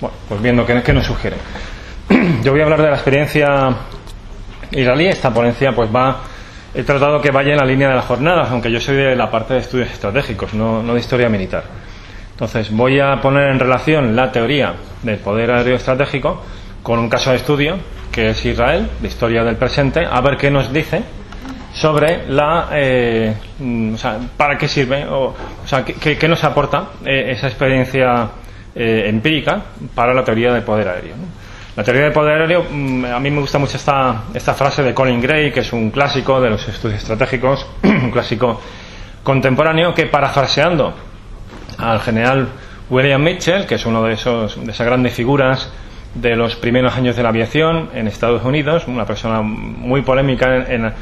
Bueno, pues viendo qué, qué nos sugiere. Yo voy a hablar de la experiencia israelí. Esta ponencia pues va he tratado que vaya en la línea de las jornadas, aunque yo soy de la parte de estudios estratégicos, no, de historia militar. Entonces, voy a poner en relación la teoría del poder aéreo estratégico con un caso de estudio, que es Israel, de historia del presente, a ver qué nos dice sobre la. Eh, o sea, para qué sirve, o, sea, qué, qué, nos aporta eh, esa experiencia eh, empírica para la teoría del poder aéreo. La teoría del poder aéreo, mm, a mí me gusta mucho esta, esta frase de Colin Gray, que es un clásico de los estudios estratégicos, un clásico contemporáneo, que parafraseando al general William Mitchell, que es uno de, esos, de esas grandes figuras de los primeros años de la aviación en Estados Unidos, una persona muy polémica en, en,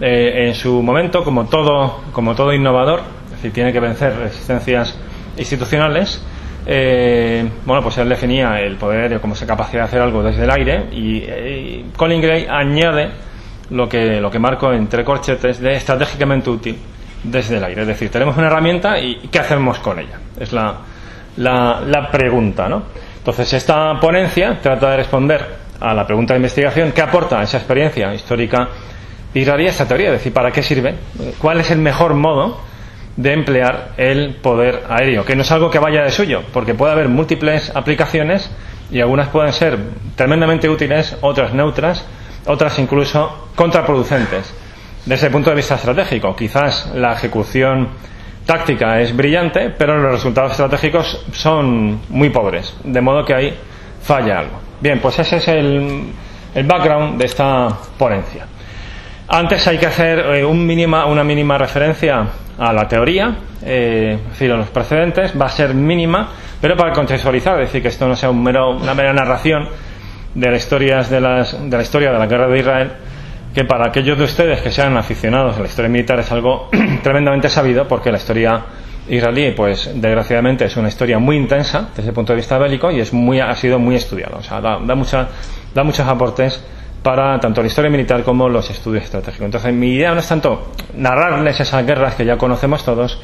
eh, en su momento, como todo, como todo innovador, es decir, tiene que vencer resistencias institucionales. Eh, bueno, pues él definía el poder como esa capacidad de hacer algo desde el aire y, y Colin Gray añade lo que, lo que marco entre corchetes de estratégicamente útil desde el aire. Es decir, tenemos una herramienta y ¿qué hacemos con ella? Es la, la, pregunta, ¿no? Entonces, esta ponencia trata de responder a la pregunta de investigación ¿qué aporta esa experiencia histórica israelí esta teoría? Es decir, ¿para qué sirve? ¿Cuál es el mejor modo de emplear el poder aéreo? Que no es algo que vaya de suyo, porque puede haber múltiples aplicaciones y algunas pueden ser tremendamente útiles, otras neutras, otras incluso contraproducentes. Desde el punto de vista estratégico, quizás la ejecución táctica es brillante, pero los resultados estratégicos son muy pobres, de modo que ahí falla algo. Bien, pues ese es el, el background de esta ponencia. Antes hay que hacer eh, un mínima, una mínima referencia a la teoría, eh, es decir, a los precedentes, va a ser mínima, pero para contextualizar, es decir, que esto no sea un mero, una mera narración de, las historias de, la historia de la guerra de Israel, que para aquellos de ustedes que sean aficionados a la historia militar es algo tremendamente sabido, porque la historia israelí, pues desgraciadamente es una historia muy intensa desde el punto de vista bélico y es muy, ha sido muy estudiada. O sea, da, da, mucha, da muchos aportes para tanto la historia militar como los estudios estratégicos. Entonces, mi idea no es tanto narrarles esas guerras que ya conocemos todos,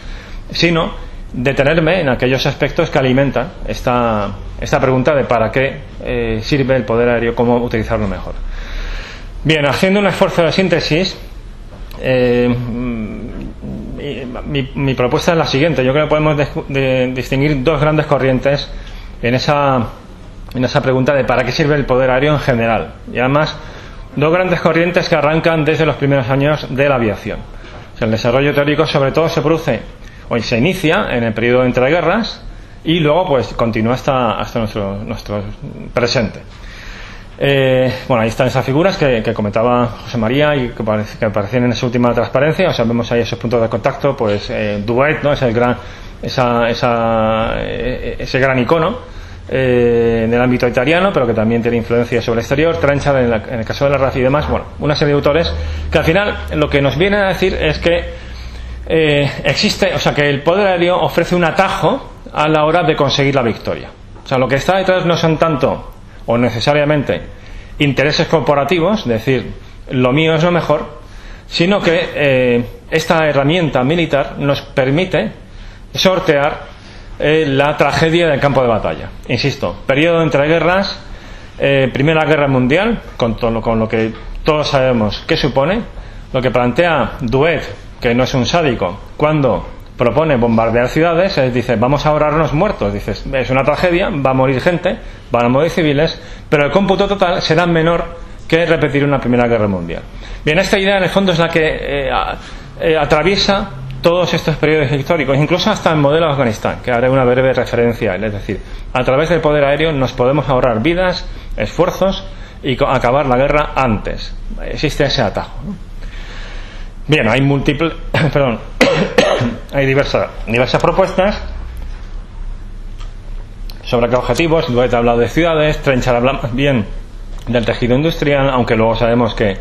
sino detenerme en aquellos aspectos que alimentan esta, esta pregunta de para qué eh, sirve el poder aéreo, cómo utilizarlo mejor. Bien, haciendo un esfuerzo de síntesis, eh, mi, propuesta es la siguiente. Yo creo que podemos de, de, distinguir dos grandes corrientes en esa, en esa pregunta de para qué sirve el poder aéreo en general. Y además, dos grandes corrientes que arrancan desde los primeros años de la aviación. O sea, el desarrollo teórico sobre todo se produce o se inicia en el periodo entre guerras y luego pues continúa hasta, hasta nuestro, nuestro presente. Eh, bueno, ahí están esas figuras que, comentaba José María y que, que, aparecían en esa última transparencia. O sea, vemos ahí esos puntos de contacto, pues eh, Duet, ¿no? Es el gran, esa, esa, eh, ese gran icono eh, en el ámbito italiano, pero que también tiene influencia sobre el exterior. Trenchard en, en el caso de la RAF y demás. Bueno, una serie de autores que al final lo que nos vienen a decir es que eh, existe, o sea, que el poder aéreo ofrece un atajo a la hora de conseguir la victoria. O sea, lo que está detrás no son tanto o necesariamente intereses corporativos, es decir, lo mío es lo mejor, sino que eh, esta herramienta militar nos permite sortear eh, la tragedia del campo de batalla. Insisto, periodo entre guerras, eh, Primera Guerra Mundial, con, todo, con lo que todos sabemos qué supone, lo que plantea Duet, que no es un sádico, cuando propone bombardear ciudades, es, dice, vamos a ahorrarnos muertos, dices, es una tragedia, va a morir gente, van a morir civiles, pero el cómputo total será menor que repetir una Primera Guerra Mundial. Bien, esta idea en el fondo es la que eh, atraviesa todos estos periodos históricos, incluso hasta el modelo de Afganistán, que haré una breve referencia. Es decir, a través del poder aéreo nos podemos ahorrar vidas, esfuerzos y acabar la guerra antes. Existe ese atajo. Bien, hay múltiples, perdón, hay diversas, propuestas sobre qué objetivos. Duet ha hablado de ciudades, Trenchard habla más bien del tejido industrial, aunque luego sabemos que,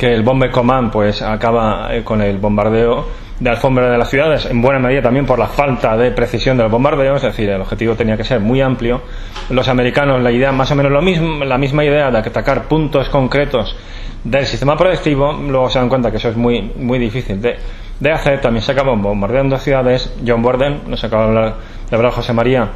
que el Bomber Command pues acaba eh, con el bombardeo de alfombra de las ciudades, en buena medida también por la falta de precisión de los bombardeos, es decir, el objetivo tenía que ser muy amplio. Los americanos la idea más o menos lo mismo, la misma idea de atacar puntos concretos del sistema proyectivo, luego se dan cuenta que eso es muy, muy difícil de, de hacer, también se acaban bombardeando ciudades, John Borden, nos acaba de hablar, de hablar José María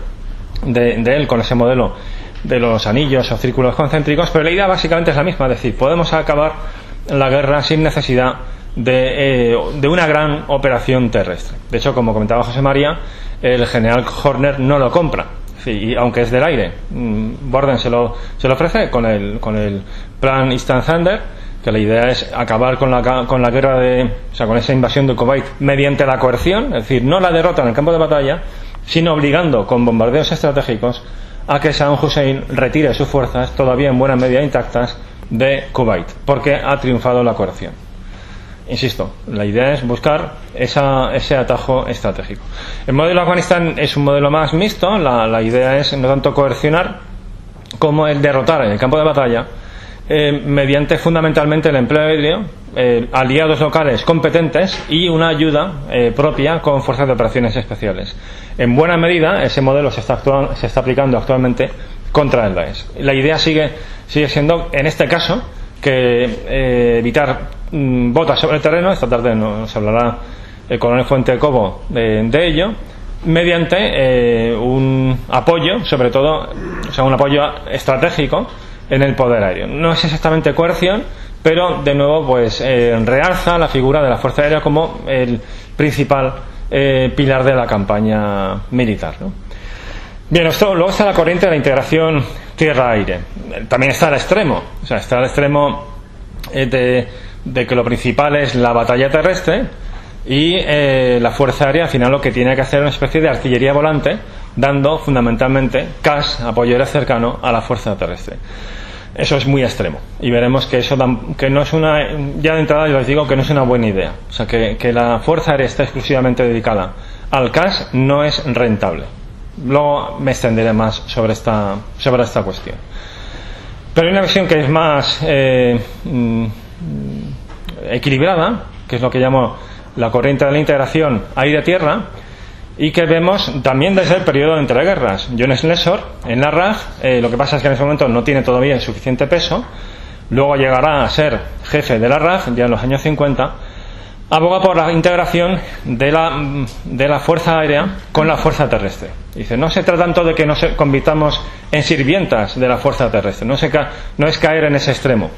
de, de él con ese modelo de los anillos o círculos concéntricos, pero la idea básicamente es la misma, es decir, podemos acabar la guerra sin necesidad de, eh, de, una gran operación terrestre. De hecho, como comentaba José María, el general Horner no lo compra. y aunque es del aire, mm, Borden se lo, se lo ofrece con el, con el plan Instant Thunder, que la idea es acabar con la, con la guerra de, o sea, con esa invasión de Kuwait mediante la coerción, es decir, no la derrota en el campo de batalla, sino obligando con bombardeos estratégicos a que Saddam Hussein retire sus fuerzas, todavía en buena medida intactas, de Kuwait, porque ha triunfado la coerción. Insisto, la idea es buscar esa, ese atajo estratégico. El modelo Afganistán es un modelo más mixto, la, idea es no tanto coercionar como el derrotar en el campo de batalla eh, mediante fundamentalmente el empleo aéreo, eh, aliados locales competentes y una ayuda eh, propia con fuerzas de operaciones especiales. En buena medida, ese modelo se está, se está aplicando actualmente contra el Daesh. La idea sigue, sigue siendo, en este caso, que evitar Mm, botas sobre el terreno, esta tarde nos hablará el coronel Fuente Cobo de, ello, mediante eh, un apoyo, sobre todo, o sea, un apoyo estratégico en el poder aéreo. No es exactamente coerción, pero de nuevo, pues eh, realza la figura de la Fuerza Aérea como el principal eh, pilar de la campaña militar. Bien, luego está la corriente de la integración tierra-aire. También está el extremo, o sea, está el extremo de de que lo principal es la batalla terrestre y eh, la Fuerza Aérea al final lo que tiene que hacer es una especie de artillería volante dando fundamentalmente CAS, apoyo aéreo cercano a la Fuerza Terrestre. Eso es muy extremo y veremos que eso que no es una, ya de entrada yo les digo que no es una buena idea. O sea, que, que la Fuerza Aérea está exclusivamente dedicada al CAS no es rentable. Luego me extenderé más sobre esta, sobre esta cuestión. Pero hay una visión que es más eh, mm, equilibrada, que es lo que llamo la corriente de la integración aire-tierra, y que vemos también desde el periodo de entreguerras. John Slesor, en la RAG, eh, lo que pasa es que en ese momento no tiene todavía el suficiente peso, luego llegará a ser jefe de la RAG, ya en los años 50, aboga por la integración de la, de la fuerza aérea con la fuerza terrestre. Dice, no se trata tanto de que nos convirtamos en sirvientas de la fuerza terrestre, no, se no es caer en ese extremo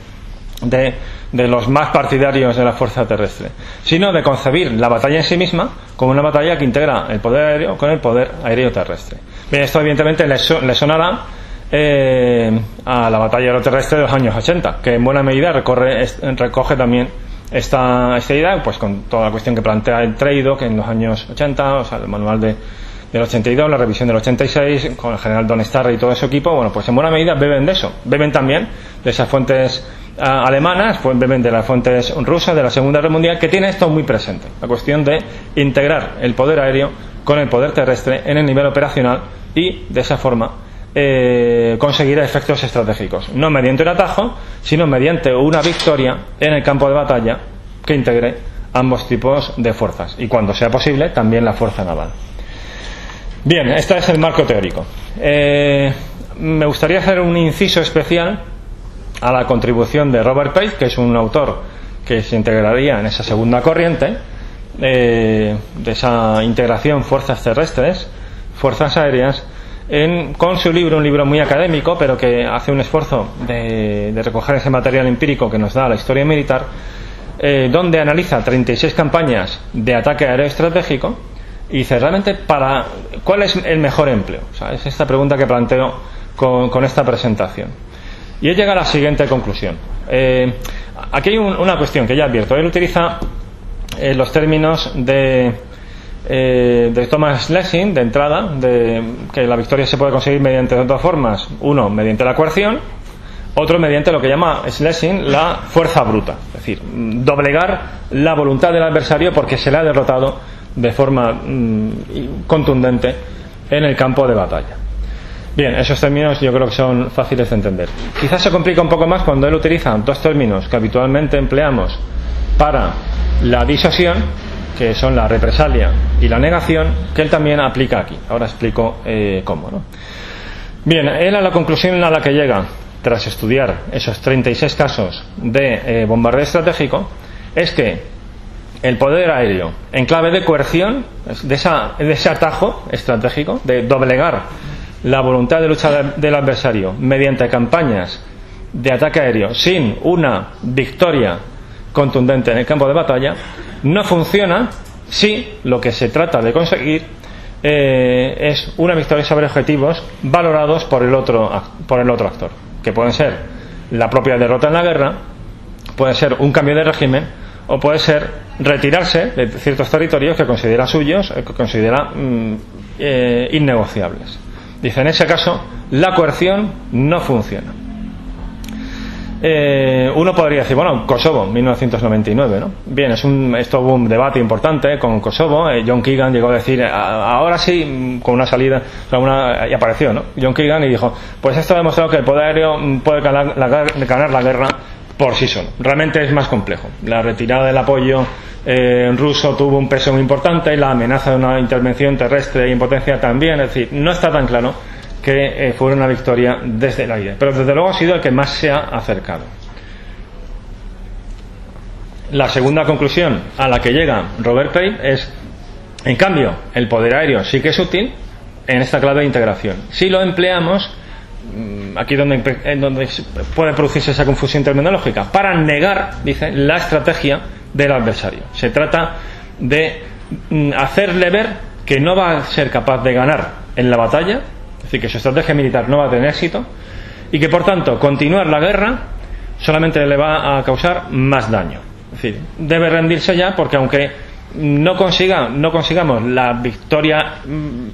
de, de, los más partidarios de la fuerza terrestre, sino de concebir la batalla en sí misma como una batalla que integra el poder aéreo con el poder aéreo terrestre. Bien, esto evidentemente le, sonará eh, a la batalla aeroterrestre de los años 80, que en buena medida recorre, recoge también esta, esta idea, pues con toda la cuestión que plantea el Treido, que en los años 80, o sea, el manual de, del 82, la revisión del 86, con el general Don Starr y todo su equipo, bueno, pues en buena medida beben de eso, beben también de esas fuentes alemanas, pues de las fuentes rusas de la Segunda Guerra Mundial, que tiene esto muy presente, la cuestión de integrar el poder aéreo con el poder terrestre en el nivel operacional y de esa forma eh, conseguir efectos estratégicos, no mediante un atajo, sino mediante una victoria en el campo de batalla que integre ambos tipos de fuerzas y cuando sea posible también la fuerza naval. Bien, este es el marco teórico. Eh, me gustaría hacer un inciso especial a la contribución de Robert Page, que es un autor que se integraría en esa segunda corriente eh, de esa integración fuerzas terrestres, fuerzas aéreas, en, con su libro, un libro muy académico, pero que hace un esfuerzo de, recoger ese material empírico que nos da la historia militar, eh, donde analiza 36 campañas de ataque aéreo estratégico y dice realmente para cuál es el mejor empleo. es esta pregunta que planteo con esta presentación. Y él llega a la siguiente conclusión. Eh, aquí hay una cuestión que ya advierto. Él utiliza eh, los términos de, eh, de Thomas Lessing, de entrada, de que la victoria se puede conseguir mediante dos formas. Uno, mediante la coerción. Otro, mediante lo que llama Schlesing la fuerza bruta. Es decir, doblegar la voluntad del adversario porque se le ha derrotado de forma mm, contundente en el campo de batalla. Bien, esos términos yo creo que son fáciles de entender. Quizás se complica un poco más cuando él utiliza dos términos que habitualmente empleamos para la disuasión, que son la represalia y la negación, que él también aplica aquí. Ahora explico eh, cómo. ¿no? Bien, él a la conclusión a la que llega, tras estudiar esos 36 casos de eh, bombardeo estratégico, es que el poder aéreo, en clave de coerción, de, esa, de ese atajo estratégico, de doblegar la voluntad de lucha del adversario mediante campañas de ataque aéreo sin una victoria contundente en el campo de batalla, no funciona si lo que se trata de conseguir eh, es una victoria sobre objetivos valorados por el, otro, por el otro actor, que pueden ser la propia derrota en la guerra, puede ser un cambio de régimen o puede ser retirarse de ciertos territorios que considera suyos, eh, que considera mm, eh, innegociables. Dice, en ese caso, la coerción no funciona. Eh, uno podría decir, bueno, Kosovo, 1999, ¿no? Bien, es un, esto hubo un debate importante con Kosovo. Eh, John Keegan llegó a decir, ahora sí, con una salida, una, y apareció, ¿no? John Keegan y dijo, pues esto ha demostrado que el poder aéreo puede ganar la, la guerra por sí solo. Realmente es más complejo. La retirada del apoyo eh, ruso tuvo un peso muy importante y la amenaza de una intervención terrestre y potencia también. Es decir, no está tan claro que eh, fue una victoria desde el aire. Pero desde luego ha sido el que más se ha acercado. La segunda conclusión a la que llega Robert Page es, en cambio, el poder aéreo sí que es útil en esta clave de integración. Si lo empleamos, mm, aquí donde, donde puede producirse esa confusión terminológica, para negar, dice, la estrategia del adversario. Se trata de mm, hacerle ver que no va a ser capaz de ganar en la batalla decir, que su estrategia militar no va a tener éxito y que por tanto continuar la guerra solamente le va a causar más daño. Es decir, debe rendirse ya porque aunque no, consiga, no consigamos la victoria mm,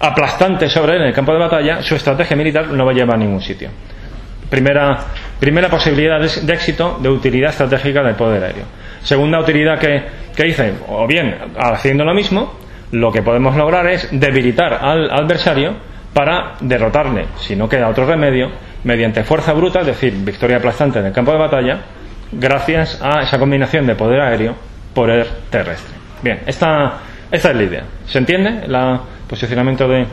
aplastante sobre él en el campo de batalla, su estrategia militar no va a llevar a ningún sitio. Primera, primera posibilidad de, éxito de utilidad estratégica del poder aéreo. Segunda utilidad que, que dice, o bien haciendo lo mismo, lo que podemos lograr es debilitar al adversario para derrotarle, si no queda otro remedio, mediante fuerza bruta, es decir, victoria aplastante en el campo de batalla, gracias a esa combinación de poder aéreo, poder terrestre. Bien, esta, es la idea. ¿Se entiende el posicionamiento de,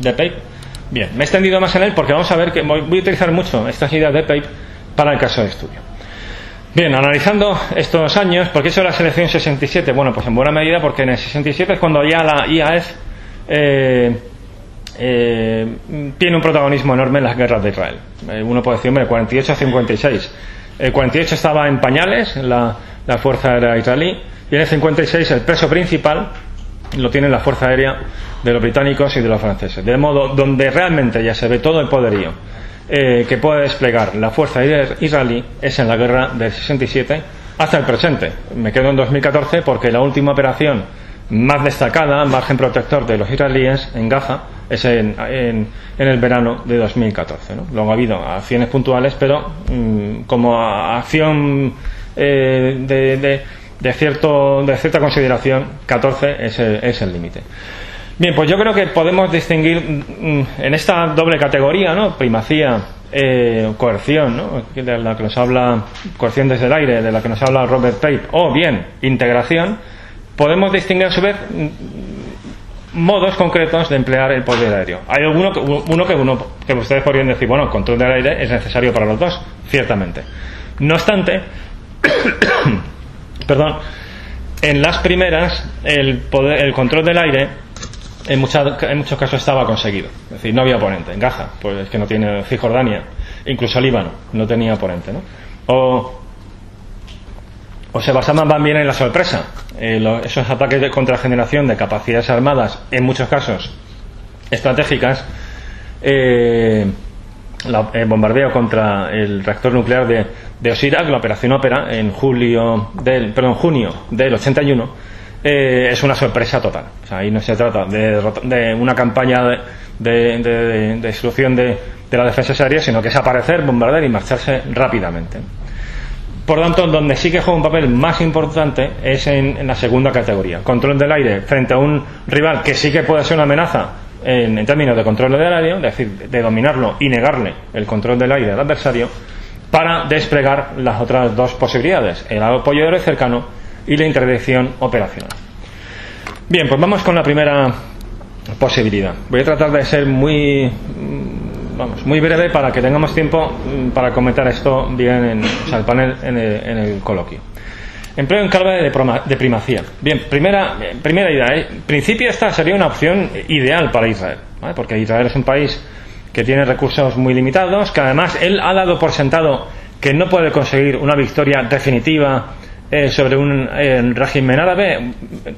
de Pape? Bien, me he extendido más en él porque vamos a ver que voy, a utilizar mucho estas ideas de Pape para el caso de estudio. Bien, analizando estos años, ¿por qué hizo la selección 67? Bueno, pues en buena medida porque en el 67 es cuando ya la IAF eh, eh, tiene un protagonismo enorme en las guerras de Israel. Eh, uno puede decir, hombre, 48 a 56. El 48 estaba en pañales, la, la fuerza aérea israelí, y en el 56 el peso principal lo tiene la fuerza aérea de los británicos y de los franceses. De modo donde realmente ya se ve todo el poderío eh, que puede desplegar la fuerza aérea israelí es en la guerra del 67 hasta el presente. Me quedo en 2014 porque la última operación más destacada, margen protector de los israelíes en Gaza, es en, en, el verano de 2014. ¿no? Luego ha habido acciones puntuales, pero mm, como acción eh, de, de, cierto, de cierta consideración, 14 es el límite. Bien, pues yo creo que podemos distinguir mm, en esta doble categoría, ¿no? primacía, eh, coerción, ¿no? de la que nos habla, coerción desde el aire, de la que nos habla Robert Tate, o bien integración, podemos distinguir a su vez modos concretos de emplear el poder aéreo. Hay alguno uno que, uno, que ustedes podrían decir, bueno, el control del aire es necesario para los dos, ciertamente. No obstante, perdón, en las primeras el, poder, el control del aire en, en muchos casos estaba conseguido. Es decir, no había oponente. En Gaza, pues es que no tiene Cisjordania, incluso Líbano, no tenía oponente. ¿no? O o se basaban más bien en la sorpresa. Eh, esos ataques de contrageneración de capacidades armadas, en muchos casos estratégicas, eh, el bombardeo contra el reactor nuclear de, Osirak, la operación Ópera, en julio del, perdón, junio del 81, eh, es una sorpresa total. Ahí no se trata de, de una campaña de, de, destrucción de, de la defensa aérea, sino que es aparecer, bombardear y marcharse rápidamente. Por tanto, donde sí que juega un papel más importante es en, la segunda categoría. Control del aire frente a un rival que sí que puede ser una amenaza en, términos de control del aire, es decir, de dominarlo y negarle el control del aire al adversario, para desplegar las otras dos posibilidades, el apoyo aéreo cercano y la interdicción operacional. Bien, pues vamos con la primera posibilidad. Voy a tratar de ser muy vamos, muy breve para que tengamos tiempo mm, para comentar esto bien en el panel, en el, coloquio. Empleo en clave de, primacía. Bien, primera, primera idea. En principio esta sería una opción ideal para Israel. porque Israel es un país que tiene recursos muy limitados, que además él ha dado por sentado que no puede conseguir una victoria definitiva eh, sobre un régimen árabe,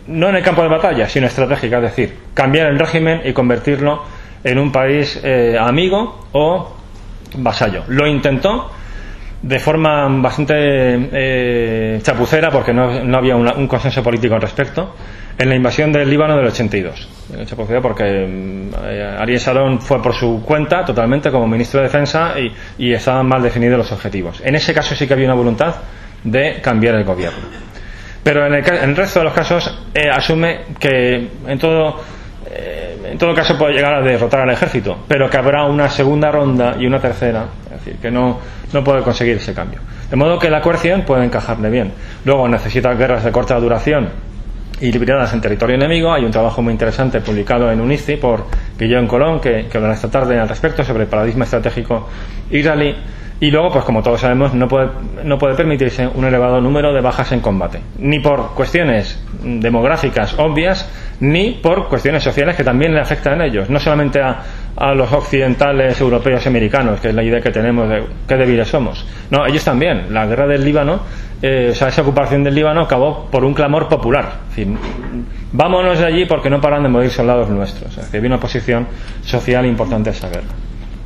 no en el campo de batalla, sino estratégica, es decir, cambiar el régimen y convertirlo en un país eh, amigo o vasallo. Lo intentó de forma bastante eh, chapucera, porque no, había un consenso político al respecto, en la invasión del Líbano del 82. Chapucera porque eh, Ariel Sharon fue por su cuenta totalmente como ministro de Defensa y, y estaban mal definidos los objetivos. En ese caso sí que había una voluntad de cambiar el gobierno. Pero en el, resto de los casos eh, asume que en todo, eh, en todo caso puede llegar a derrotar al ejército, pero que habrá una segunda ronda y una tercera, es decir, que no, no puede conseguir ese cambio. De modo que la coerción puede encajarle bien. Luego necesita guerras de corta duración y libradas en territorio enemigo. Hay un trabajo muy interesante publicado en UNICI por Guillaume Colón, que, que hablará esta tarde al respecto sobre el paradigma estratégico israelí. Y luego, pues como todos sabemos, no puede, no puede permitirse un elevado número de bajas en combate, ni por cuestiones demográficas obvias, ni por cuestiones sociales que también le afectan a ellos, no solamente a, los occidentales, europeos y americanos, que es la idea que tenemos de qué débiles somos. No, ellos también. La guerra del Líbano, eh, o sea, esa ocupación del Líbano acabó por un clamor popular. Es decir, vámonos de allí porque no paran de morir soldados nuestros. Es había una posición social importante a esa guerra.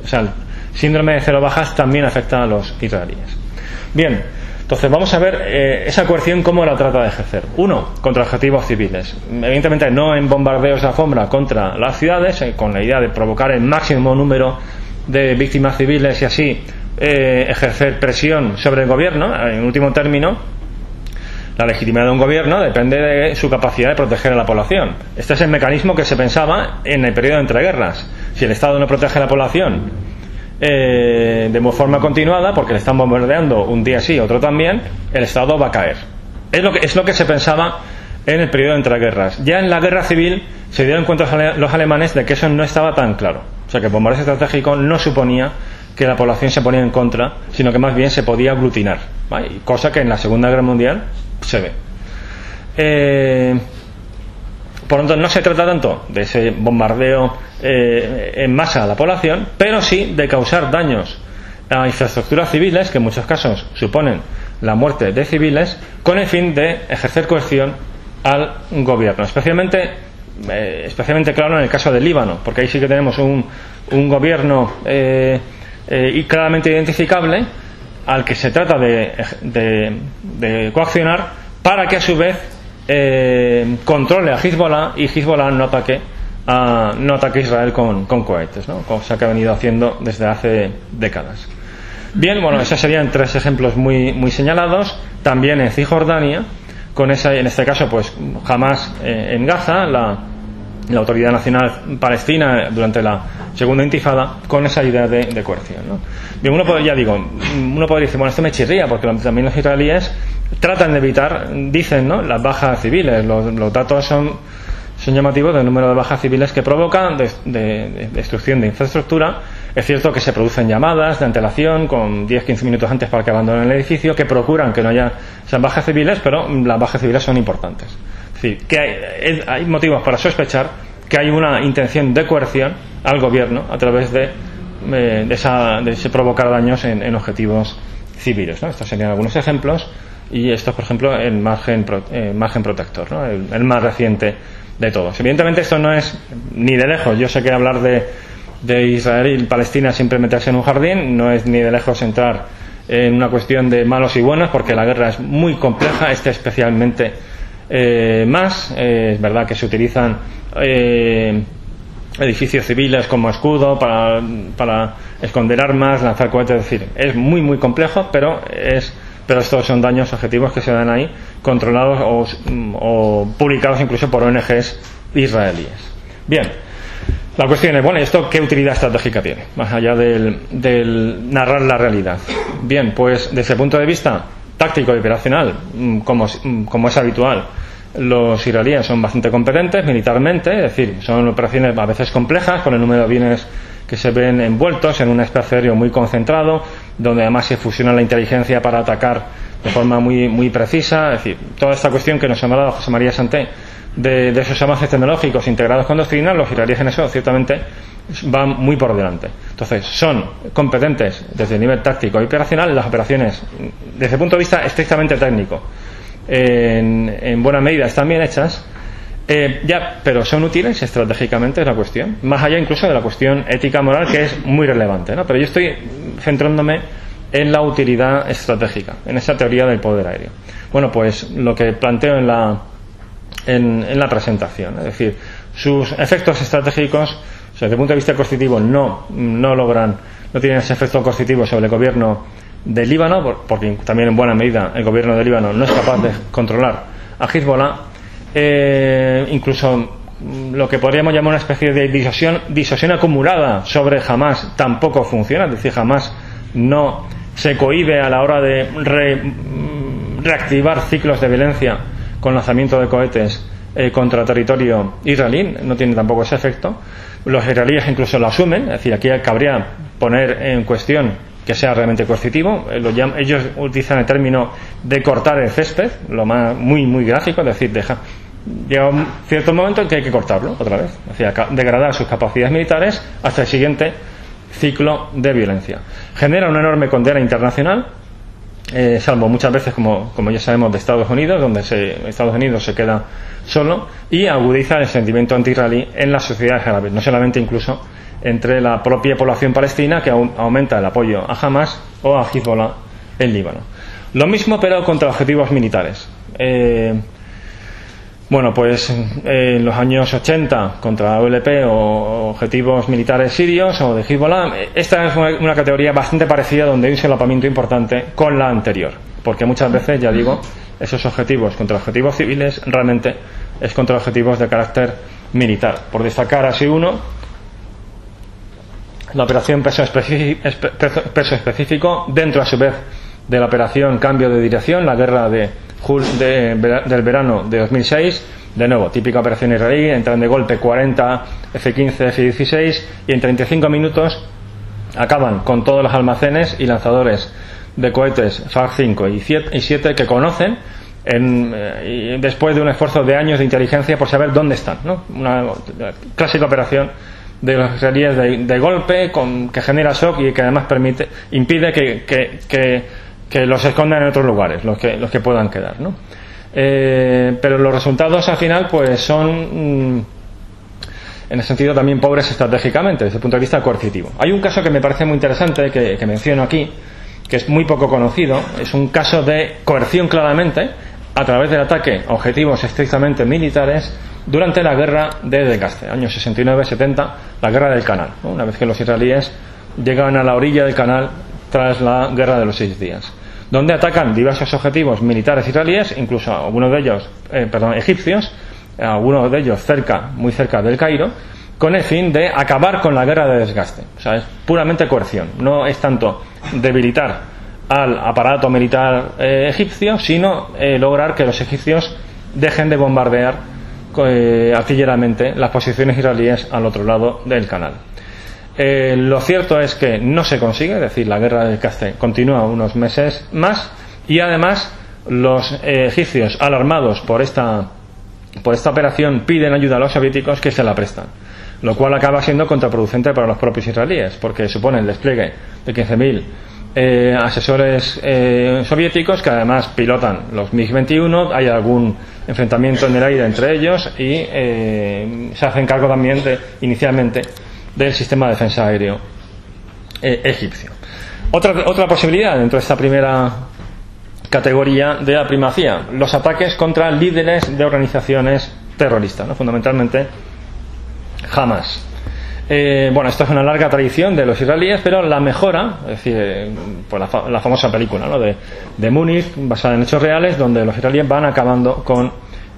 O sea, síndrome de cero también afecta a los israelíes. Bien, entonces vamos a ver eh, esa coerción cómo la trata de ejercer. Uno, contra objetivos civiles. Evidentemente no en bombardeos de alfombra contra las ciudades, eh, con la idea de provocar el máximo número de víctimas civiles y así eh, ejercer presión sobre el gobierno. En último término, la legitimidad de un gobierno depende de su capacidad de proteger a la población. Este es el mecanismo que se pensaba en el periodo de entreguerras. Si el Estado no protege a la población eh, de forma continuada, porque le están bombardeando un día sí, otro también, el Estado va a caer. Es lo que, es lo que se pensaba en el periodo de entreguerras. Ya en la guerra civil se dieron cuenta los alemanes de que eso no estaba tan claro. O sea, que el bombardeo estratégico no suponía que la población se ponía en contra, sino que más bien se podía aglutinar. Cosa que en la Segunda Guerra Mundial se ve. Eh, por lo tanto, no se trata tanto de ese bombardeo eh, en masa a la población, pero sí de causar daños a infraestructuras civiles, que en muchos casos suponen la muerte de civiles, con el fin de ejercer coerción al gobierno. Especialmente, eh, especialmente claro en el caso del Líbano, porque ahí sí que tenemos un, un gobierno eh, claramente identificable al que se trata de, de, de coaccionar para que a su vez eh, controle a Hezbollah y Hezbollah no ataque a, no ataque a Israel con, con cohetes, ¿no? cosa que ha venido haciendo desde hace décadas. Bien, bueno, esos serían tres ejemplos muy, muy señalados. También en Cisjordania, con esa, en este caso, pues jamás eh, en Gaza, la, la, Autoridad Nacional Palestina durante la segunda intifada, con esa idea de, de coerción. ¿no? Bien, uno ya digo, uno podría decir, bueno, esto me chirría, porque también los israelíes tratan de evitar, dicen, ¿no? las bajas civiles. Los, datos son, llamativos del número de bajas civiles que provocan de, destrucción de infraestructura. Es cierto que se producen llamadas de antelación con 10-15 minutos antes para que abandonen el edificio que procuran que no haya sean bajas civiles, pero las bajas civiles son importantes. Es decir, que hay, motivos para sospechar que hay una intención de coerción al gobierno a través de, eh, de, esa, de provocar daños en, objetivos civiles. ¿no? Estos serían algunos ejemplos y esto es, por ejemplo, el margen, eh, margen protector, ¿no? el, más reciente de todos. Evidentemente esto no es ni de lejos, yo sé que hablar de, de Israel y Palestina siempre meterse en un jardín, no es ni de lejos entrar en una cuestión de malos y buenos, porque la guerra es muy compleja, este especialmente eh, más. Eh, es verdad que se utilizan edificios civiles como escudo para, para esconder armas, lanzar cohetes, es decir, es muy, muy complejo, pero es pero estos son daños objetivos que se dan ahí, controlados o, publicados incluso por ONGs israelíes. Bien, la cuestión es, bueno, ¿esto qué utilidad estratégica tiene? Más allá del, narrar la realidad. Bien, pues desde el punto de vista táctico y operacional, mm, como, mm, como es habitual, los israelíes son bastante competentes militarmente, es decir, son operaciones a veces complejas, con el número de bienes que se ven envueltos en un espacio aéreo muy concentrado, donde además se fusiona la inteligencia para atacar de forma muy, muy precisa. Es decir, toda esta cuestión que nos ha hablado José María Santé de, esos avances tecnológicos integrados con doctrina, los israelíes en eso ciertamente van muy por delante. Entonces, son competentes desde el nivel táctico y operacional en las operaciones, desde el punto de vista estrictamente técnico, en, buena medida están bien hechas, eh, ya, pero son útiles estratégicamente es la cuestión, más allá incluso de la cuestión ética moral que es muy relevante, ¿no? Pero yo estoy centrándome en la utilidad estratégica, en esa teoría del poder aéreo. Bueno, pues lo que planteo en la en, la presentación, es decir, sus efectos estratégicos, desde el punto de vista coercitivo, no, no logran, no tienen ese efecto coercitivo sobre el gobierno del Líbano, porque también en buena medida el gobierno del Líbano no es capaz de controlar a Hezbollah, eh, incluso mm, lo que podríamos llamar una especie de disosión, disosión acumulada sobre Hamas tampoco funciona, es decir, Hamas no se cohibe a la hora de mm, reactivar ciclos de violencia con lanzamiento de cohetes eh, contra territorio israelí, no tiene tampoco ese efecto. Los israelíes incluso lo asumen, es decir, aquí cabría poner en cuestión que sea realmente coercitivo. Eh, ellos utilizan el término de cortar el césped, lo más muy muy gráfico, es decir, deja llega un cierto momento en que hay que cortarlo otra vez, es decir, degradar sus capacidades militares hasta el siguiente ciclo de violencia. Genera una enorme condena internacional, eh, salvo muchas veces, como, como ya sabemos, de Estados Unidos, donde Estados Unidos se queda solo, y agudiza el sentimiento anti-israelí en las sociedades árabes, no solamente incluso entre la propia población palestina que aumenta el apoyo a Hamas o a Hezbollah en Líbano. Lo mismo pero contra objetivos militares. Eh, bueno, pues en los años 80 contra la OLP o objetivos militares sirios o de Hezbollah, esta es una categoría bastante parecida donde hay un solapamiento importante con la anterior, porque muchas veces, ya digo, esos objetivos contra objetivos civiles realmente es contra objetivos de carácter militar. Por destacar así uno, la operación peso, específico, dentro a su vez de la operación cambio de dirección, la guerra de, del verano de 2006, de nuevo, típica operación israelí, entran de golpe 40 F-15, F-16 y en 35 minutos acaban con todos los almacenes y lanzadores de cohetes FAR-5 y 7 que conocen eh, después de un esfuerzo de años de inteligencia por saber dónde están. ¿no? Una clásica operación de los israelíes de, golpe con, que genera shock y que además permite impide que, que, los escondan en otros lugares los que los que puedan quedar ¿no? Eh, pero los resultados al final pues son mm, en el sentido también pobres estratégicamente desde el punto de vista coercitivo. Hay un caso que me parece muy interesante que, que menciono aquí que es muy poco conocido. Es un caso de coerción claramente a través del ataque a objetivos estrictamente militares durante la guerra de desgaste, años 69-70, la guerra del canal, una vez que los israelíes llegan a la orilla del canal tras la guerra de los seis días, donde atacan diversos objetivos militares israelíes, incluso algunos de ellos, eh, perdón, egipcios, algunos de ellos cerca, muy cerca del Cairo, con el fin de acabar con la guerra de desgaste. O sea, es puramente coerción, no es tanto debilitar al aparato militar eh, egipcio, sino eh, lograr que los egipcios dejen de bombardear eh, artilleramente las posiciones israelíes al otro lado del canal. Eh, lo cierto es que no se consigue, es decir, la guerra del Caste continúa unos meses más y además los egipcios alarmados por esta, por esta operación piden ayuda a los soviéticos que se la prestan, lo cual acaba siendo contraproducente para los propios israelíes porque supone el despliegue de 15.000 eh, asesores eh, soviéticos que además pilotan los MiG-21, hay algún enfrentamiento en el aire entre ellos y eh, se hacen cargo también de, inicialmente del sistema de defensa aéreo egipcio. Otra, otra posibilidad dentro de esta primera categoría de la primacía, los ataques contra líderes de organizaciones terroristas, ¿no? fundamentalmente Hamas. Eh, bueno, esto es una larga tradición de los israelíes, pero la mejora, es decir, pues la, famosa película ¿no? de, de Múnich, basada en hechos reales, donde los israelíes van acabando con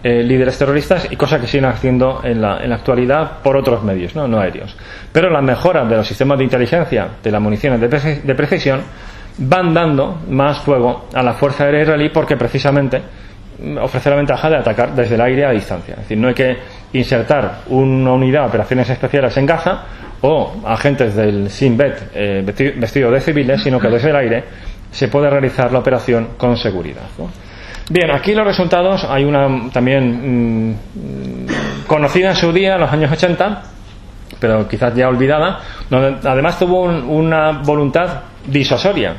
eh, líderes terroristas y cosas que siguen haciendo en la, en la actualidad por otros medios, ¿no? aéreos. Pero la mejora de los sistemas de inteligencia, de las municiones de, de precisión, van dando más fuego a la Fuerza Aérea Israelí porque precisamente ofrece la ventaja de atacar desde el aire a distancia. Es decir, no hay que insertar una unidad de operaciones especiales en Gaza o agentes del Shin Bet eh, vestidos de civiles, sino que desde el aire se puede realizar la operación con seguridad. Bien, aquí los resultados, hay una también mm, conocida en su día, en los años 80, pero quizás ya olvidada, donde además tuvo una voluntad disuasoria.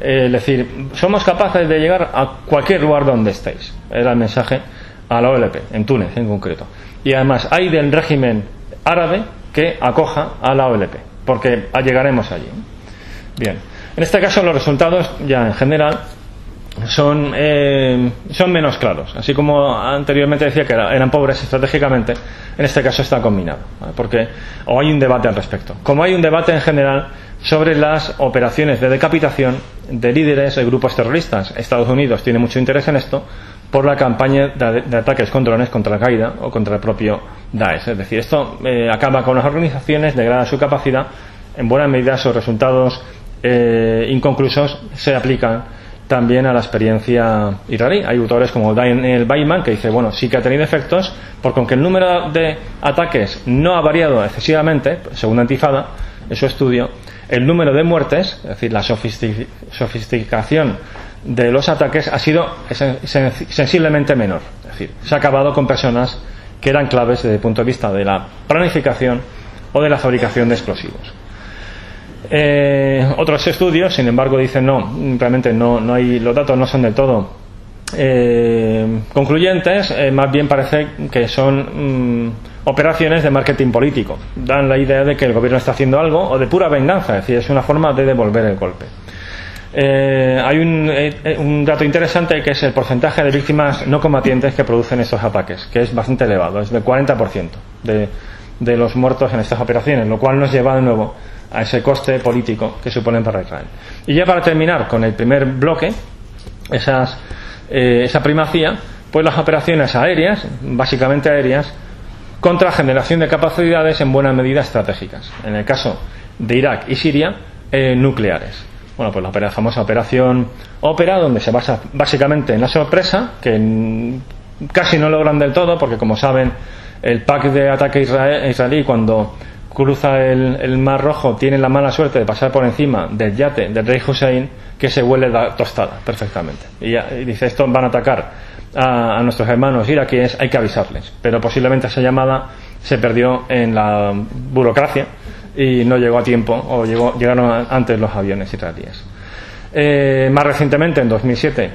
Eh, es decir, somos capaces de llegar a cualquier lugar donde estéis. Era el mensaje a la OLP, en Túnez en concreto. Y además hay del régimen árabe que acoja a la OLP, porque llegaremos allí. Bien, en este caso los resultados ya en general son, eh, son menos claros. Así como anteriormente decía que eran pobres estratégicamente, en este caso está combinado. Porque, o hay un debate al respecto. Como hay un debate en general sobre las operaciones de decapitación de líderes de grupos terroristas. Estados Unidos tiene mucho interés en esto por la campaña de, ataques con drones contra Al Qaeda o contra el propio Daesh. Es decir, esto eh, acaba con las organizaciones, degrada su capacidad, en buena medida sus resultados eh, inconclusos se aplican también a la experiencia israelí. Hay autores como Daniel Bayman que dice, bueno, sí que ha tenido efectos, porque aunque el número de ataques no ha variado excesivamente, según Antifada, en su estudio, el número de muertes, es decir, la sofisticación de los ataques ha sido sensiblemente menor. Es decir, se ha acabado con personas que eran claves desde el punto de vista de la planificación o de la fabricación de explosivos. Eh, otros estudios, sin embargo, dicen no, realmente no, no hay, los datos no son del todo eh, concluyentes, eh, más bien parece que son mm, operaciones de marketing político. Dan la idea de que el gobierno está haciendo algo o de pura venganza, es decir, es una forma de devolver el golpe. hay un, un, dato interesante que es el porcentaje de víctimas no combatientes que producen estos ataques, que es bastante elevado, es del 40% de, de los muertos en estas operaciones, lo cual nos lleva de nuevo a ese coste político que suponen para Israel. Y ya para terminar con el primer bloque, esas, eh, esa primacía, pues las operaciones aéreas, básicamente aéreas, contra generación de capacidades en buena medida estratégicas. En el caso de Irak y Siria, eh, nucleares. Bueno, pues la famosa operación Ópera, donde se basa básicamente en la sorpresa, que casi no logran del todo, porque como saben, el pack de ataque israelí, cuando cruza el, Mar Rojo tiene la mala suerte de pasar por encima del yate del rey Hussein que se huele la tostada perfectamente. Y, dice, esto van a atacar a, nuestros hermanos iraquíes, hay que avisarles. Pero posiblemente esa llamada se perdió en la burocracia y no llegó a tiempo o llegó, llegaron antes los aviones israelíes. Eh, más recientemente, en 2007,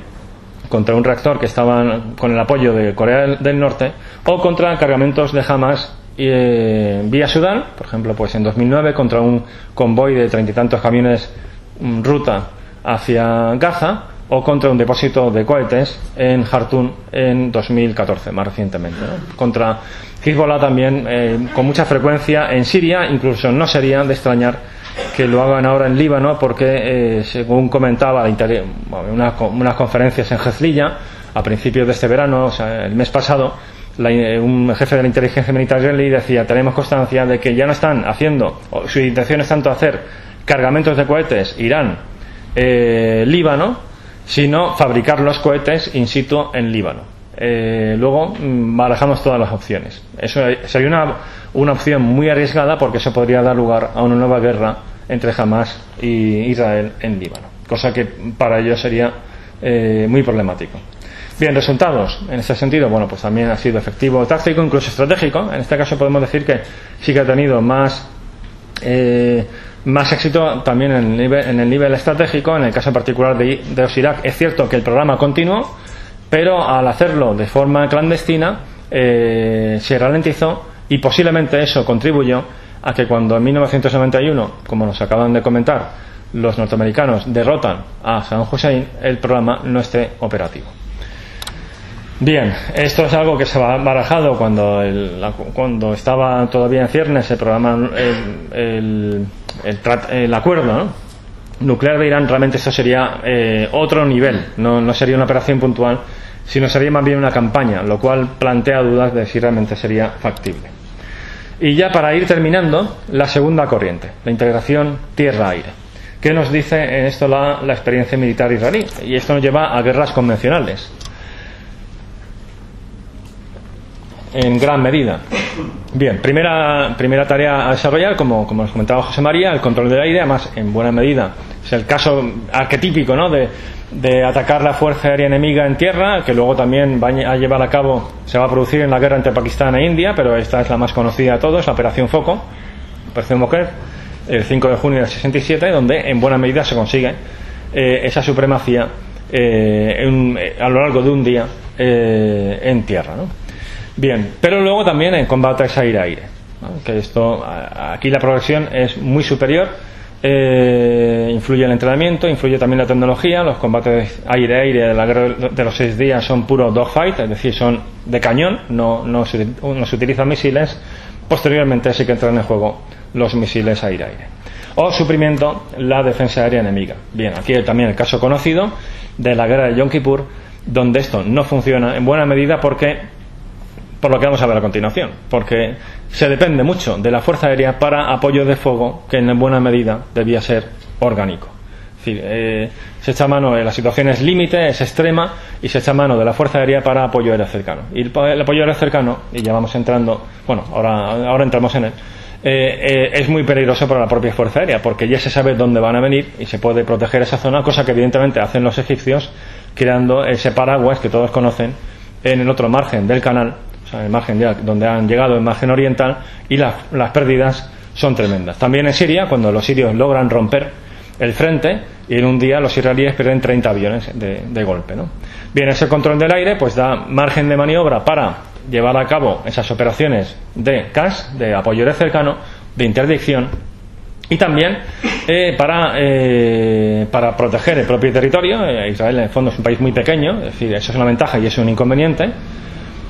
contra un reactor que estaban con el apoyo de Corea del Norte o contra cargamentos de Hamas eh, vía Sudán, por ejemplo, pues en 2009 contra un convoy de treinta y tantos camiones mm, ruta hacia Gaza o contra un depósito de cohetes en Jartún en 2014, más recientemente. Contra Hezbollah también eh, con mucha frecuencia en Siria, incluso no sería de extrañar que lo hagan ahora en Líbano porque, eh, según comentaba unas, unas conferencias en Jezlilla a principios de este verano, o sea, el mes pasado, eh, un jefe de la inteligencia militar israelí decía tenemos constancia de que ya no están haciendo su intención es tanto hacer cargamentos de cohetes Irán eh, Líbano sino fabricar los cohetes in situ en Líbano eh, luego mm, barajamos todas las opciones. Eso sería una, una opción muy arriesgada porque eso podría dar lugar a una nueva guerra entre Hamas y Israel en Líbano cosa que para ellos sería muy problemático Bien, resultados. En este sentido, bueno, pues también ha sido efectivo táctico, incluso estratégico. En este caso podemos decir que sí que ha tenido más, eh, más éxito también en el, nivel, en el nivel estratégico. En el caso particular de, de Osirak, es cierto que el programa continuó, pero al hacerlo de forma clandestina eh, se ralentizó y posiblemente eso contribuyó a que cuando en 1991, como nos acaban de comentar, los norteamericanos derrotan a Saddam Hussein, el programa no esté operativo. Bien, esto es algo que se ha barajado cuando, cuando estaba todavía en ciernes el programa, el, el, acuerdo nuclear de Irán. Realmente esto sería eh, otro nivel, no, no sería una operación puntual, sino sería más bien una campaña, lo cual plantea dudas de si realmente sería factible. Y ya para ir terminando, la segunda corriente, la integración tierra-aire. ¿Qué nos dice en esto la, la experiencia militar israelí? Y esto nos lleva a guerras convencionales en gran medida. Bien, primera, primera tarea a desarrollar, como, como nos comentaba José María, el control del aire, además en buena medida. Es el caso arquetípico ¿no? de, atacar la fuerza aérea enemiga en tierra, que luego también va a llevar a cabo, se va a producir en la guerra entre Pakistán e India, pero esta es la más conocida de todos, la Operación Foco, Operación Moquer, el 5 de junio del 67, donde en buena medida se consigue eh, esa supremacía eh, eh, a lo largo de un día en tierra. ¿no? Bien, pero luego también en combates aire-aire, que esto aquí la progresión es muy superior eh, influye el entrenamiento, influye también la tecnología. Los combates aire-aire de la guerra de los seis días son puro dogfight, es decir, son de cañón, no, no, se, no se utilizan misiles. Posteriormente sí que entran en juego los misiles aire-aire. O suprimiendo la defensa aérea enemiga. Bien, aquí también el caso conocido de la guerra de Yom Kippur, donde esto no funciona en buena medida porque por lo que vamos a ver a continuación, porque se depende mucho de la Fuerza Aérea para apoyo de fuego, que en buena medida debía ser orgánico. Es decir, eh, se echa mano, la situación es límite, es extrema, y se echa mano de la Fuerza Aérea para apoyo aéreo cercano. Y el, apoyo aéreo cercano, y ya vamos entrando, bueno, ahora, ahora entramos en él, eh, eh, es muy peligroso para la propia Fuerza Aérea, porque ya se sabe dónde van a venir y se puede proteger esa zona, cosa que evidentemente hacen los egipcios, creando ese paraguas que todos conocen en el otro margen del canal el margen donde han llegado, el margen oriental, y las pérdidas son tremendas. También en Siria, cuando los sirios logran romper el frente, y en un día los israelíes pierden 30 aviones de, golpe. ¿no? Bien, ese control del aire pues da margen de maniobra para llevar a cabo esas operaciones de CAS, de apoyo de cercano, de interdicción, y también eh, para, eh, para proteger el propio territorio. Eh, Israel, en el fondo, es un país muy pequeño, es decir, eso es una ventaja y es un inconveniente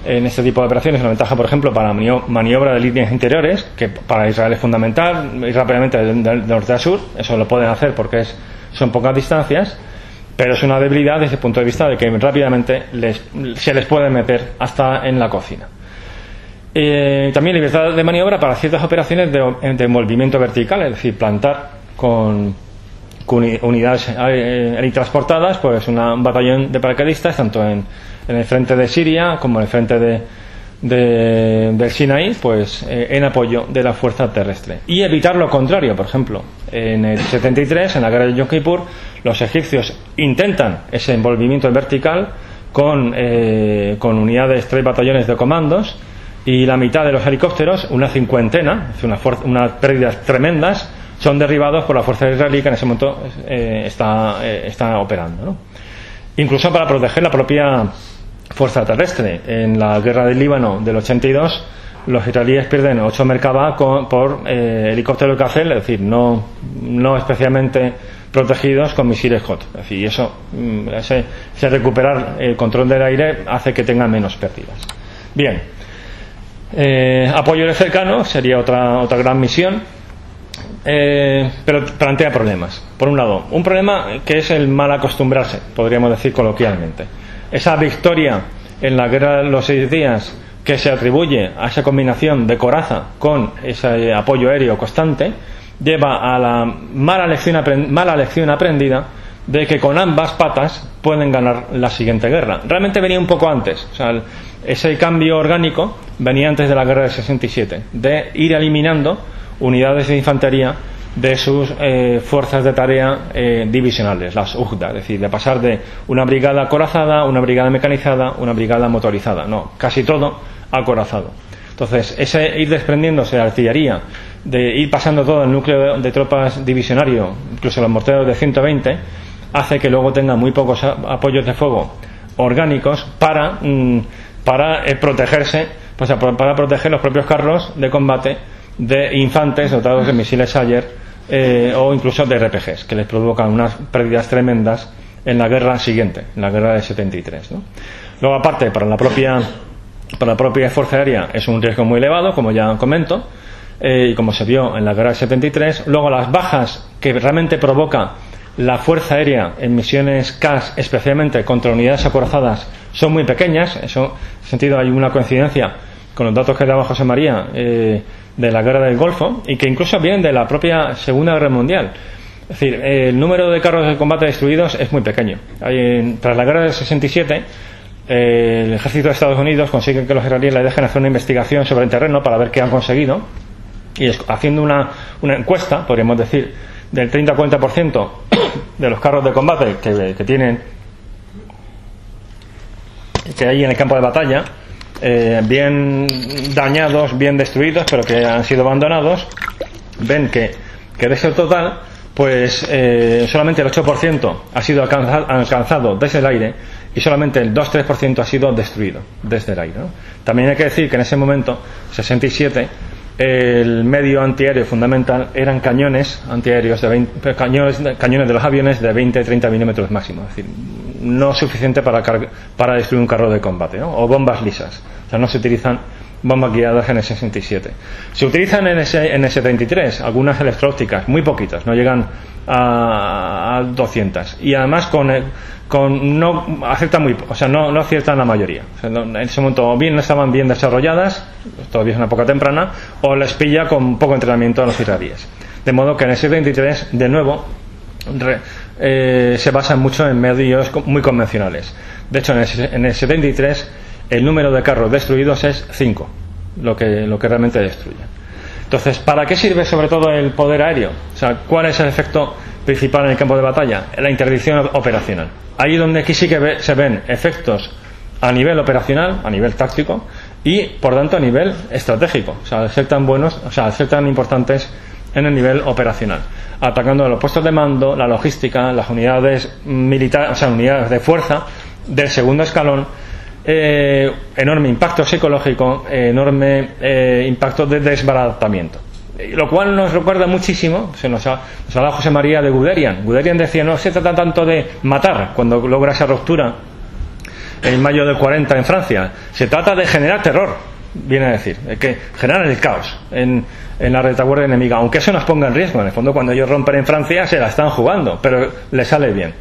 en este tipo de operaciones. Una ventaja, por ejemplo, para maniobra de líneas interiores, que para Israel es fundamental, ir rápidamente de, norte a sur. Eso lo pueden hacer porque es, son pocas distancias, pero es una debilidad desde el punto de vista de que rápidamente se les puede meter hasta en la cocina. Eh, también libertad de maniobra para ciertas operaciones de, de movimiento vertical, es decir, plantar con, unidades eh, transportadas, pues un batallón de paracaidistas, tanto en en el frente de Siria como en el frente de, del Sinaí, pues eh, en apoyo de la fuerza terrestre. Y evitar lo contrario, por ejemplo, en el 73, en la guerra de Yom Kippur, los egipcios intentan ese envolvimiento vertical con, eh, con unidades, tres batallones de comandos y la mitad de los helicópteros, una cincuentena, es una unas pérdidas tremendas, son derribados por la fuerza israelí que en ese momento eh, está, está operando. Incluso para proteger la propia fuerza terrestre. En la guerra del Líbano del 82, los israelíes pierden 8 Merkabah por eh, helicópteros Kazel, es decir, no, especialmente protegidos con misiles HOT. Es decir, eso, mm, ese, recuperar el control del aire hace que tengan menos pérdidas. Bien, eh, apoyo de cercano sería otra, otra gran misión, eh, pero plantea problemas. Por un lado, un problema que es el mal acostumbrarse, podríamos decir coloquialmente esa victoria en la guerra de los seis días que se atribuye a esa combinación de coraza con ese apoyo aéreo constante, lleva a la mala lección, mala lección aprendida de que con ambas patas pueden ganar la siguiente guerra. Realmente venía un poco antes, o sea, ese cambio orgánico venía antes de la guerra del 67, de ir eliminando unidades de infantería de sus eh, fuerzas de tarea eh, divisionales, las UGDA, es decir, de pasar de una brigada acorazada, una brigada mecanizada, una brigada motorizada, no, casi todo acorazado. Entonces, ese ir desprendiéndose de artillería, de ir pasando todo el núcleo de tropas divisionario, incluso los morteros de 120, hace que luego tenga muy pocos apoyos de fuego orgánicos para, mm, para eh, protegerse, pues, para proteger los propios carros de combate de infantes dotados de misiles ayer eh, o incluso de RPGs, que les provocan unas pérdidas tremendas en la guerra siguiente, en la guerra de 73. ¿no? Luego, aparte, para la propia para la propia fuerza aérea es un riesgo muy elevado, como ya comento, eh, y como se vio en la guerra de 73. Luego, las bajas que realmente provoca la fuerza aérea en misiones CAS, especialmente contra unidades acorazadas, son muy pequeñas. En ese sentido, hay una coincidencia con los datos que daba José María. Eh, de la guerra del Golfo y que incluso vienen de la propia Segunda Guerra Mundial. Es decir, el número de carros de combate destruidos es muy pequeño. tras la guerra del 67, el ejército de Estados Unidos consigue que los israelíes dejen hacer una investigación sobre el terreno para ver qué han conseguido y haciendo una, una encuesta, podríamos decir, del 30-40% de los carros de combate que, tienen que hay en el campo de batalla, eh, bien dañados, bien destruidos, pero que han sido abandonados, ven que, que de ese total pues eh, solamente el 8% ha sido alcanzado, desde el aire y solamente el 2-3% ha sido destruido desde el aire. También hay que decir que en ese momento, 67, el medio antiaéreo fundamental eran cañones antiaéreos de 20, cañones, cañones de los aviones de 20-30 milímetros máximo, es decir, no suficiente para, para destruir un carro de combate, o bombas lisas. O sea, no se utilizan bombas guiadas en el 67. Se utilizan en ese, en 73 algunas electrópticas, muy poquitas, no llegan a, 200. Y además con, con no aciertan muy, o sea, no, no aciertan la mayoría. en ese momento bien no estaban bien desarrolladas, todavía es una época temprana, o les pilla con poco entrenamiento a los israelíes. De modo que en el 73, de nuevo, eh, se basan mucho en medios muy convencionales. De hecho, en el, en el 73 el número de carros destruidos es 5, lo que, lo que realmente destruye. Entonces, ¿para qué sirve sobre todo el poder aéreo? O sea, ¿cuál es el efecto principal en el campo de batalla? La interdicción operacional. Ahí donde aquí sí que se ven efectos a nivel operacional, a nivel táctico y, por tanto, a nivel estratégico. O sea, al ser tan buenos, o sea, al ser tan importantes en el nivel operacional. Atacando los puestos de mando, la logística, las unidades militares, o sea, unidades de fuerza del segundo escalón eh, enorme impacto psicológico, enorme eh, impacto de desbaratamiento. Lo cual nos recuerda muchísimo, se nos ha, hablado José María de Guderian. Guderian decía, no se trata tanto de matar cuando logra esa ruptura en mayo del 40 en Francia, se trata de generar terror, viene a decir, que generar el caos en, en la retaguardia enemiga, aunque eso nos ponga en riesgo. En el fondo, cuando ellos rompen en Francia, se la están jugando, pero le sale bien.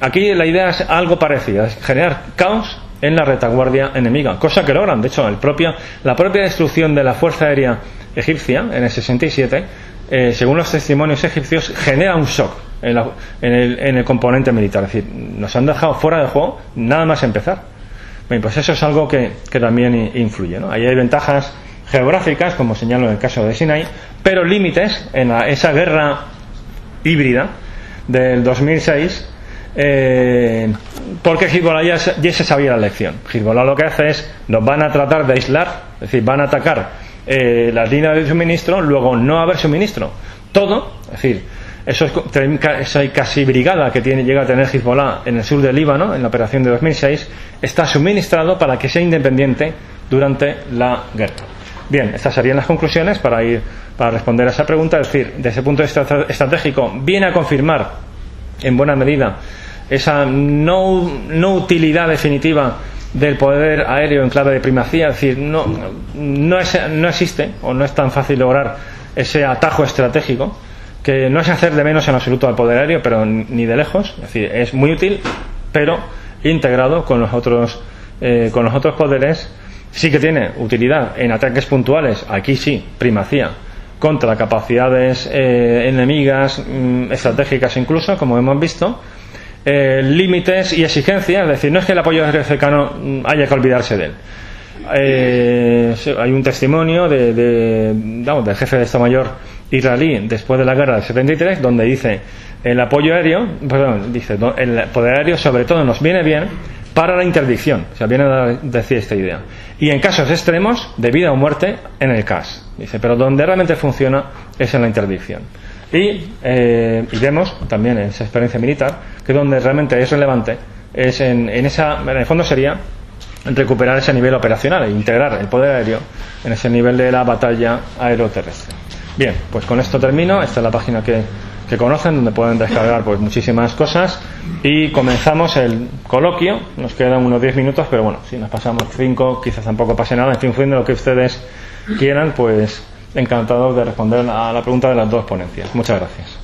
Aquí la idea es algo parecido, es generar caos en la retaguardia enemiga, cosa que logran. De hecho, el propio, la propia destrucción de la Fuerza Aérea Egipcia en el 67, eh, según los testimonios egipcios, genera un shock en, el, en, el, componente militar. Es decir, nos han dejado fuera de juego nada más empezar. Bien, pues eso es algo que, que también influye. ¿no? Ahí hay ventajas geográficas, como señalo en el caso de Sinai, pero límites en esa guerra híbrida del 2006 eh, porque Hezbollah ya, se sabía la lección. Hezbollah lo que hace es, nos van a tratar de aislar, es decir, van a atacar eh, las líneas de suministro, luego no haber suministro. Todo, es decir, eso es, esa casi brigada que tiene, llega a tener Hezbollah en el sur del Líbano, en la operación de 2006, está suministrado para que sea independiente durante la guerra. Bien, estas serían las conclusiones para ir para responder a esa pregunta. Es decir, desde ese punto de vista estratégico, viene a confirmar en buena medida esa no, utilidad definitiva del poder aéreo en clave de primacía, es decir, no, no, no existe o no es tan fácil lograr ese atajo estratégico que no es hacer de menos en absoluto al poder aéreo, pero ni de lejos, es decir, es muy útil, pero integrado con los otros, eh, con los otros poderes, sí que tiene utilidad en ataques puntuales, aquí sí, primacía, contra capacidades eh, enemigas, mm, estratégicas incluso, como hemos visto, eh, límites y exigencias, es decir, no es que el apoyo cercano mm, haya que olvidarse de él. Eh, hay un testimonio de, del jefe de Estado Mayor israelí después de la guerra del 73 donde dice el apoyo aéreo, perdón, dice el poder aéreo sobre todo nos viene bien para la interdicción, o sea, viene a decir esta idea. Y en casos extremos de vida o muerte en el CAS, dice, pero donde realmente funciona es en la interdicción. Eh, y, vemos también en esa experiencia militar que donde realmente es relevante es en, esa, en el fondo sería recuperar ese nivel operacional e integrar el poder aéreo en ese nivel de la batalla aeroterrestre. Bien, pues con esto termino. Esta es la página que, que conocen, donde pueden descargar pues muchísimas cosas. Y comenzamos el coloquio. Nos quedan unos 10 minutos, pero bueno, si nos pasamos 5, quizás tampoco pase nada. En fin, de lo que ustedes quieran, pues encantado de responder a la pregunta de las dos ponencias. Muchas gracias.